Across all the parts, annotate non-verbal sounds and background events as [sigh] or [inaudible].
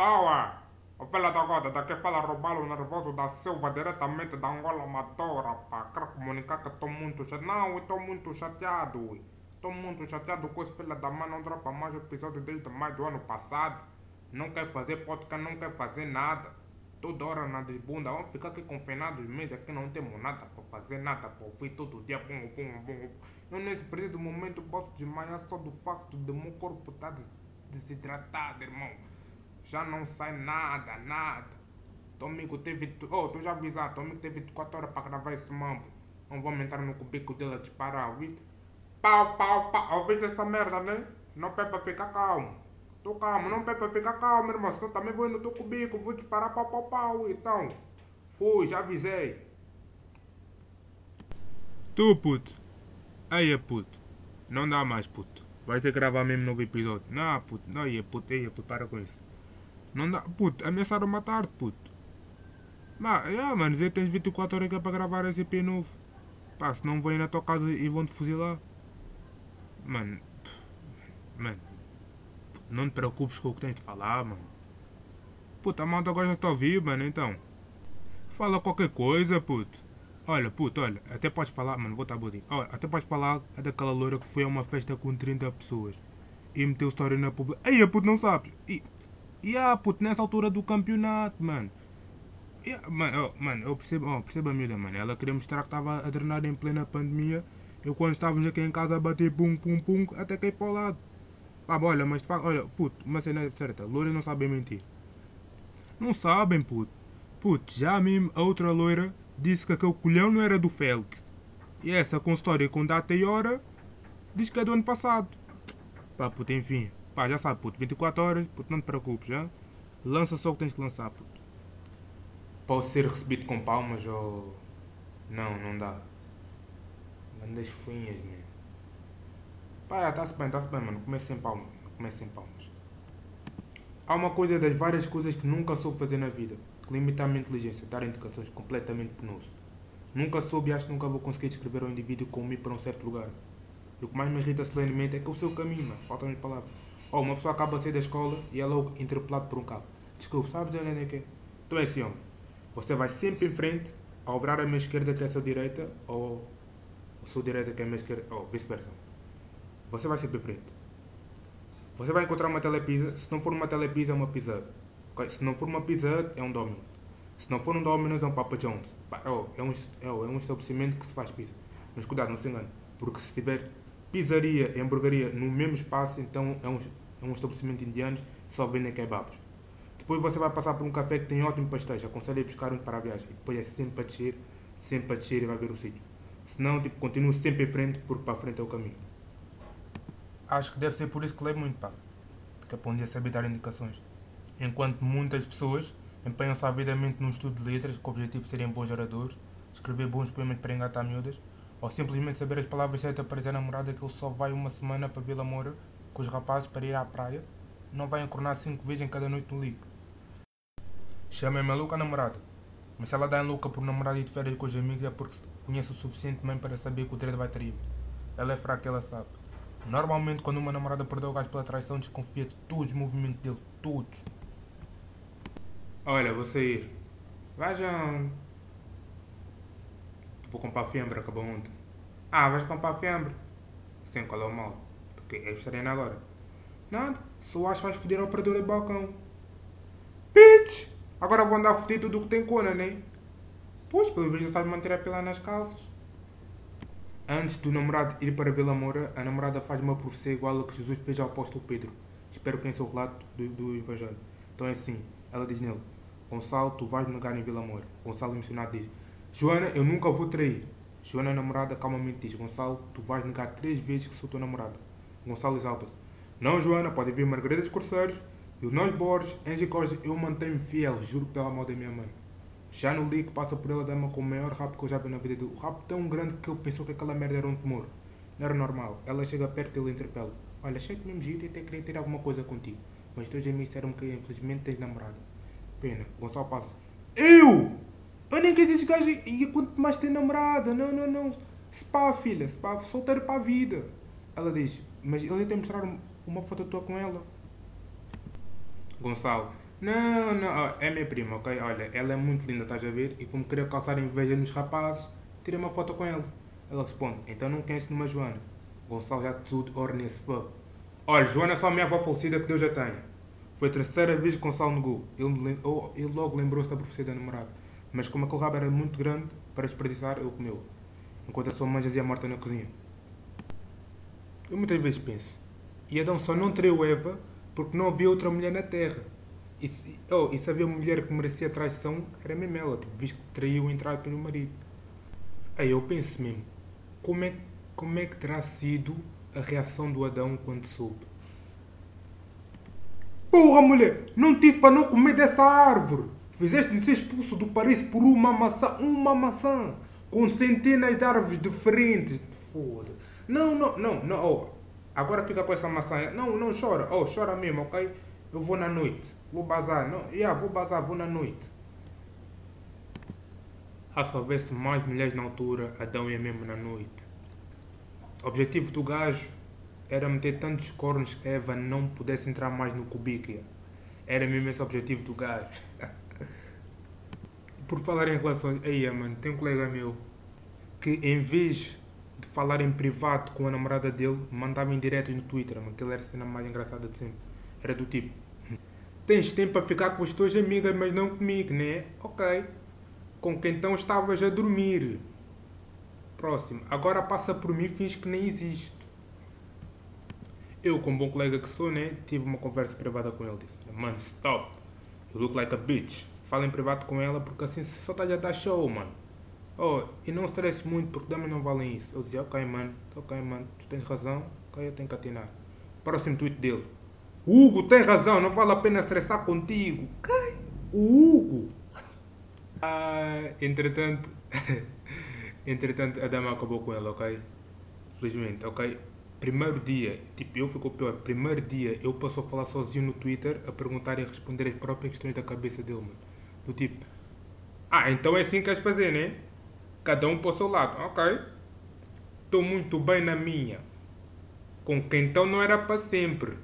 Toa! O filho da gota, daqui fala roubá-lo nervoso da Silva, diretamente da Angola Amadora, pá. Quero comunicar que estou muito chateado. Não, estou muito chateado. Estou muito chateado com esse filho da mãe, não dropa mais episódio desde maio do ano passado. Não quer fazer podcast, não quer fazer nada. Toda hora na desbunda, vamos ficar aqui confinados meses, aqui não temos nada para fazer, nada para ouvir todo dia, bum, bum, bum. Eu nesse preciso momento posso desmaiar só do facto de meu corpo estar desidratado, irmão. Já não sai nada, nada. Tomigo teve. Oh, tu já avisaste, Tomigo teve 24 horas para gravar esse mambo. Não vamos entrar no cubico dele a disparar, ouviste? Pau, pau, pau. Ouviste essa merda, né? Não pede para ficar calmo. Tô calmo, não pede para ficar calmo, irmão. Senão também vou ir no teu cubico, vou disparar pau, pau, pau. Então, fui, já avisei. Tu, puto. Aí, puto. Não dá mais, puto. Vai ter que gravar mesmo novo episódio. Não, puto. Não, aí, puto. Aí, puto. Para com isso. Não dá. Puto, ameaçaram matar puto. Mas, é, mano. Zé tens 24 horas para gravar esse EP novo. Pá, se não vêm na tua casa e vão te fuzilar. Mano. Mano. Não te preocupes com o que tens de falar, mano. Puta, a malta agora já está ouvir, mano, então. Fala qualquer coisa, puto. Olha, puto, olha, até podes falar, mano, vou estar bodinho. Olha, até podes falar é daquela loira que foi a uma festa com 30 pessoas e meteu história na pública. Ei, puto, não sabes? E, e ah, puto, nessa altura do campeonato, mano. Yeah, mano, oh, mano, eu percebo, oh, percebo a miúda, mano. Ela queria mostrar que estava a drenar em plena pandemia. Eu quando estávamos aqui em casa a bater pum pum pum, até caí para o lado. Pá, olha, mas olha, puto, uma cena certa, loira não sabem mentir. Não sabem, puto. Puto, já mesmo a outra loira disse que aquele colhão não era do Félix. E essa com história com data e hora diz que é do ano passado. Pá, puto, enfim. Pá, já sabe, puto, 24 horas, puto, não te preocupes, já. Lança só o que tens que lançar, puto. Posso ser recebido com palmas ou. Não, não dá. Grandes fuinhas, mano. Pá, tá-se bem, tá-se bem, mano. Comece sem palmas. Comece sem palmas. Há uma coisa das várias coisas que nunca soube fazer na vida. Que limita a minha inteligência. Dar indicações completamente penoso. Nunca soube e acho que nunca vou conseguir descrever um indivíduo como ir para um certo lugar. E o que mais me irrita solenemente é que é o seu caminho, mano. Faltam-me palavras. Oh, uma pessoa acaba de sair da escola e é logo interpelado por um carro. Desculpe, sabes onde é que é? Então é assim, homem. Você vai sempre em frente, a obrar a minha esquerda que é a sua direita, ou a sua direita que é a minha esquerda, ou vice-versa. Você vai sempre em frente. Você vai encontrar uma telepisa, se não for uma telepisa é uma pizza. Se não for uma pizza é um domino. Se não for um domino é um Papa John's. É um, é um estabelecimento que se faz pizza. Mas cuidado, não se engane. Porque se tiver pizzaria e hamburgueria no mesmo espaço, então é um, é um estabelecimento indiano só vendem kebabs. Depois você vai passar por um café que tem ótimo pastéis. Aconselho a buscar um para a viagem. E depois é sempre a descer, sempre a descer e vai ver o sítio. Senão, tipo, continua sempre em frente, porque para a frente é o caminho. Acho que deve ser por isso que leio muito, pá. Que é um dia saber dar indicações. Enquanto muitas pessoas empenham-se avidamente num estudo de letras com o objetivo de serem bons oradores, escrever bons poemas para engatar miúdas, ou simplesmente saber as palavras certas para dizer à namorada que ele só vai uma semana para Vila Moura com os rapazes para ir à praia, não vai encornar cinco vezes em cada noite no ligo. Chama-me a louca namorada. Mas se ela dá em louca por namorado e de férias com os amigos é porque conhece o suficiente bem para saber que o treino vai trair. Ela é fraca, ela sabe. Normalmente quando uma namorada perdeu o gajo pela traição desconfia de todos os movimentos dele, todos. Olha, vou sair. Vejam. Vou comprar fiambre, acabou ontem. Ah, vais comprar fiambre? Sim, qual é o mal? Porque é estarena agora. Nada, só acho que vais foder a operadora de balcão. Bitch! Agora vou andar fodido do que tem cona, né? Pois, pelo visto de manter a pila nas calças. Antes do namorado ir para Vila Moura, a namorada faz uma profecia igual a que Jesus fez ao apóstolo Pedro. Espero que em seu relato do, do Evangelho. Então é assim, ela diz nele, Gonçalo, tu vais negar em Vila Moura. Gonçalo emocionado diz, Joana, eu nunca vou trair. Joana, a namorada, calmamente diz, Gonçalo, tu vais negar três vezes que sou tua namorada. Gonçalo exalta-se, não Joana, pode vir Margarida e o nós Borges, Angie Costa, eu mantenho fiel, juro pela mão da minha mãe. Já no ligo passa por ela dama com o maior rap que eu já vi na vida dele. O rap tão grande que ele pensou que aquela merda era um tumor. Não era normal. Ela chega perto e ele interpela. Olha, achei-te mesmo giro e até queria ter alguma coisa contigo. Mas teus amigos disseram que infelizmente tens namorado. Pena. Gonçalo passa. Eu! Eu nem quis esse gajo e quanto mais tem namorada. Não, não, não. Spa, filha. Spa, solteiro para a vida. Ela diz. Mas ele tem mostrar uma foto tua com ela. Gonçalo. Não, não, é minha prima, ok? Olha, ela é muito linda, estás a ver? E como queria causar inveja nos rapazes, tirei uma foto com ela. Ela responde, então não conheces numa Joana. Gonçalo já tudo ornece Olha, Joana é só a minha avó falecida que Deus já tem. Foi a terceira vez que Gonçalo negou. Ele, ele logo lembrou-se da profecia da namorada. Mas como aquele rabo era muito grande para desperdiçar, ele comeu. Enquanto a sua mãe jazia morta na cozinha. Eu muitas vezes penso, e Adão só não traiu Eva porque não havia outra mulher na Terra. E se, oh, e se havia mulher que merecia traição, era mesmo ela, tipo, visto que traiu o entrado pelo marido. Aí eu penso mesmo, como é, como é que terá sido a reação do Adão quando soube? Porra, mulher, não te disse para não comer dessa árvore. Fizeste-me ser expulso do Paris por uma maçã, uma maçã, com centenas de árvores diferentes. Foda. Não, não, não, não. Oh, agora fica com essa maçã. Não, não chora. Oh, chora mesmo, ok? Eu vou na noite. Vou bazar. Não, yeah, vou bazar, vou na noite. Ah, se houvesse mais mulheres na altura, Adão ia mesmo na noite. O objetivo do gajo era meter tantos cornos que Eva não pudesse entrar mais no cubículo. Era mesmo esse o objetivo do gajo. [laughs] Por falar em relações, aí, mano, tem um colega meu que em vez de falar em privado com a namorada dele, mandava em direto no Twitter, mano, que ele era a cena mais engraçada de sempre. Era do tipo: Tens tempo para ficar com as tuas amigas, mas não comigo, né? Ok. Com quem então estavas a dormir. Próximo. Agora passa por mim e finge que nem existe. Eu, como bom colega que sou, né, tive uma conversa privada com ele. Disse, mano, stop. You look like a bitch. Fala em privado com ela porque assim só estás a dar show, mano. Oh, e não stresses muito porque também não valem isso. Eu dizia, ok, mano, ok, mano, tu tens razão, ok, eu tenho que atinar. Próximo tweet dele. Hugo, tem razão, não vale a pena estressar contigo. Quem? O Hugo. [laughs] Ah, entretanto, [laughs] entretanto, a dama acabou com ele, ok? Felizmente, ok? Primeiro dia, tipo, eu ficou pior. Primeiro dia, eu passou a falar sozinho no Twitter, a perguntar e a responder as próprias questões da cabeça dele, mano. Do tipo, ah, então é assim que queres fazer, né? Cada um para o seu lado. Ok. Estou muito bem na minha. Com quem então não era para sempre.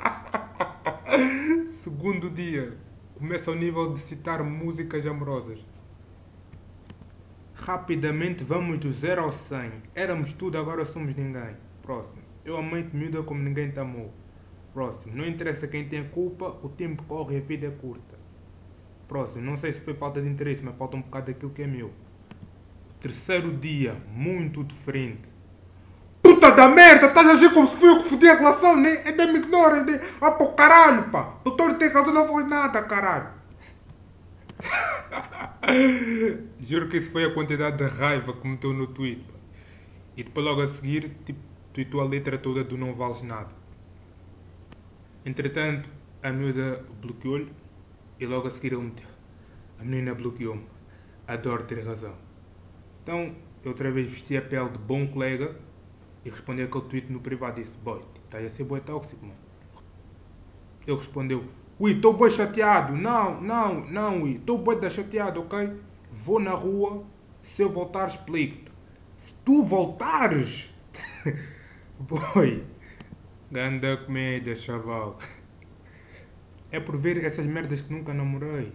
[laughs] Segundo dia. Começa ao nível de citar músicas amorosas. Rapidamente vamos do 0 ao 100. Éramos tudo, agora somos ninguém. Próximo. Eu amei-te miúda como ninguém te amou. Próximo. Não interessa quem tem culpa, o tempo corre e a vida é curta. Próximo. Não sei se foi falta de interesse, mas falta um bocado daquilo que é meu. Terceiro dia. Muito diferente. Puta da merda! Estás a agir como se fui eu que fodi a relação, né? É de me ignora, é de... Ah, pô, caralho, pá! Doutor tem razão, não foi nada, caralho. [laughs] Juro que isso foi a quantidade de raiva que meteu no tweet. Pá. E depois logo a seguir, tipo, tweetou a letra toda do não vales nada. Entretanto, a miúda bloqueou-lhe e logo a seguir ele meteu. A menina bloqueou-me. Adoro ter razão. Então, eu outra vez vesti a pele de bom colega e respondi aquele tweet no privado disse, boy, estás a ser boi tóxico, mano. Ele respondeu, ui, estou boi chateado. Não, não, não, ui, estou boi da chateado, ok? Vou na rua, se eu voltar explico-te. Se tu voltares, [laughs] boy, ganda comédia, chaval. É por ver essas merdas que nunca namorei.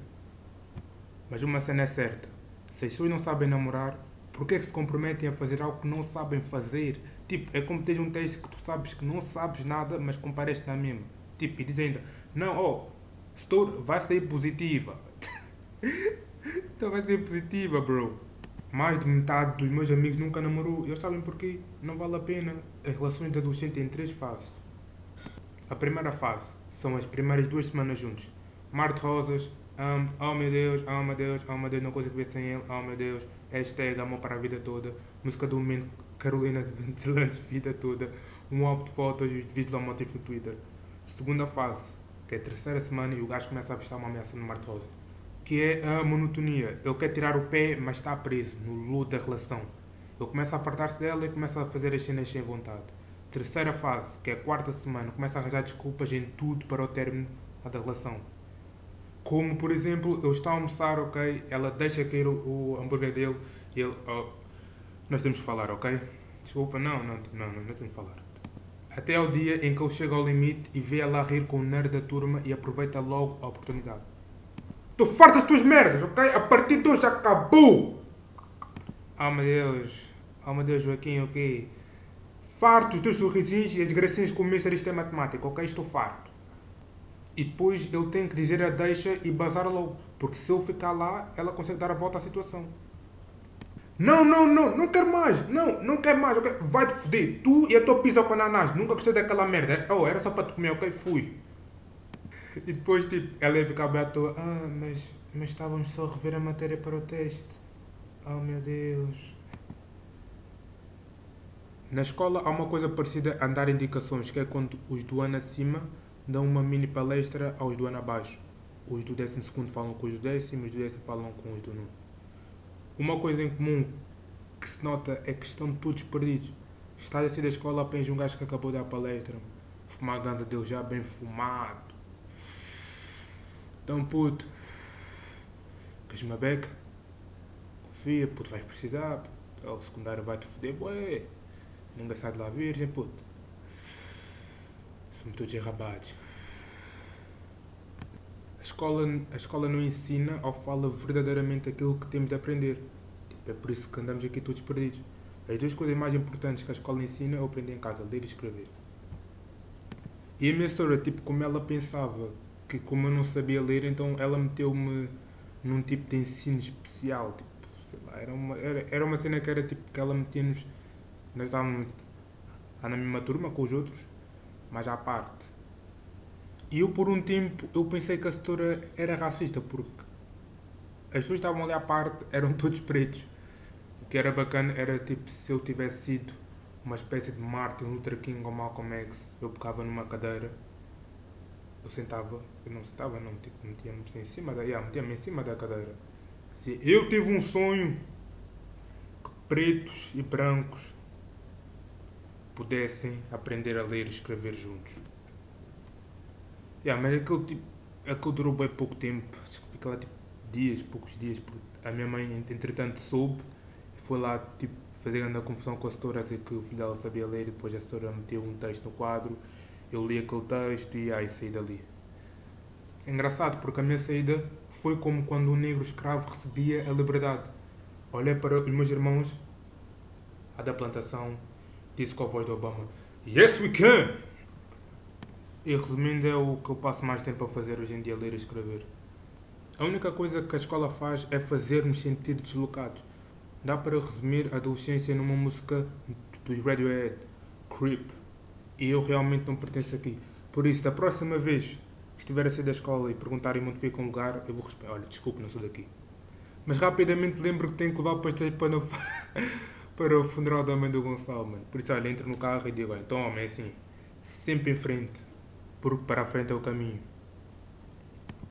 Mas uma cena é certa. Se as pessoas não sabem namorar, por que, é que se comprometem a fazer algo que não sabem fazer? Tipo, é como tens um teste que tu sabes que não sabes nada, mas compares na mesma. Tipo, e dizem ainda, não, oh, estou, vai sair positiva. [laughs] então vai sair positiva, bro. Mais de metade dos meus amigos nunca namorou. Eles sabem porquê? Não vale a pena. As relações de adolescente têm três fases. A primeira fase são as primeiras duas semanas juntos. Mar de rosas, amo, oh meu Deus, oh meu Deus, oh meu Deus, não consigo viver sem ele, oh meu Deus, hashtag amor para a vida toda, música do momento, Carolina Deslandes, [laughs] vida toda, um álbum de fotos e vídeos ao motivo no Twitter. Segunda fase, que é a terceira semana e o gajo começa a avistar uma ameaça no Mar de rosas, que é a monotonia. Ele quer tirar o pé, mas está preso no luto da relação. Ele começa a apartar-se dela e começa a fazer as cenas sem vontade. Terceira fase, que é a quarta semana, começa a arranjar desculpas em tudo para o término da relação. Como, por exemplo, eu estou a almoçar, ok? Ela deixa cair o, o hambúrguer dele e ele. Oh, nós temos que falar, ok? Desculpa, não, não, não, não, não temos que falar. Até ao dia em que ele chega ao limite e vê ela a rir com o nerd da turma e aproveita logo a oportunidade. Tu farto das tuas merdas, ok? A partir de hoje acabou! Oh meu Deus, oh meu Deus, Joaquim, ok? Farto dos teus sorrisinhos e as gracinhas com o Mr. Isto é matemática, ok? Estou farto. E depois ele tem que dizer a deixa e bazar logo, porque se ele ficar lá, ela consegue dar a volta à situação. Não, não, não, não quero mais. Não, não quero mais. Okay? Vai-te foder. Tu e a tua pizza com ananás. Nunca gostei daquela merda. Oh, era só para te comer, ok? Fui. E depois, tipo, ela ia ficar bem à toa. Ah, mas, mas estávamos só a rever a matéria para o teste. Oh, meu Deus. Na escola há uma coisa parecida a dar indicações, que é quando os do ano acima dão uma mini palestra aos do ano abaixo. Os do décimo segundo falam com os do décimo, os do décimo falam com os do nono. Uma coisa em comum que se nota é que estão todos perdidos. Estás a sair da escola apenas um gajo que acabou de dar a palestra. Fumar a ganda dele já bem fumado. Então puto. Queres uma beca? Confia, puto, vais precisar. Puto. O secundário vai-te foder, bué. Ninguém sai de lá virgem, puto. Somos todos enrabados. A escola, a escola não ensina ou fala verdadeiramente aquilo que temos de aprender. Tipo, é por isso que andamos aqui todos perdidos. As duas coisas mais importantes que a escola ensina é aprender em casa, ler e escrever. E a minha história, tipo, como ela pensava que como eu não sabia ler, então ela meteu-me num tipo de ensino especial. Tipo, sei lá, era uma, era, era uma cena que era tipo que ela metia-nos. Nós estávamos na mesma turma com os outros, mas à parte. E eu por um tempo eu pensei que a setora era racista porque as pessoas estavam ali à parte, [laughs] eram todos pretos. O que era bacana era tipo se eu tivesse sido uma espécie de Martin Luther King ou Malcolm X, eu pegava numa cadeira, eu sentava, eu não sentava não, tipo, metia-me em cima da. Yeah, metia-me em cima da cadeira. Eu tive um sonho que pretos e brancos pudessem aprender a ler e escrever juntos. Yeah, mas aquele, tipo, aquele durou bem pouco tempo. Fica lá tipo dias, poucos dias. Porque a minha mãe, entretanto, soube e foi lá tipo, fazer uma confusão com a setora, a dizer que o filho dela sabia ler. E depois a setora meteu um texto no quadro. Eu li aquele texto e aí saí dali. É engraçado porque a minha saída foi como quando um negro escravo recebia a liberdade. Olhei para os meus irmãos, a da plantação, disse com a voz do Obama: Yes, we can! E resumindo, é o que eu passo mais tempo a fazer hoje em dia, ler e escrever. A única coisa que a escola faz é fazer-nos sentir deslocados. Dá para resumir a adolescência numa música dos Radiohead, Creep. E eu realmente não pertenço aqui. Por isso, da próxima vez estiver a sair da escola e perguntarem onde fica um lugar, eu vou responder: Olha, desculpe, não sou daqui. Mas rapidamente lembro que tenho que levar pastéis para, no... [laughs] para o funeral da mãe do Gonçalo, mano. Por isso, olha, entro no carro e digo: Então, homem, é assim, sempre em frente porque para a frente é o caminho.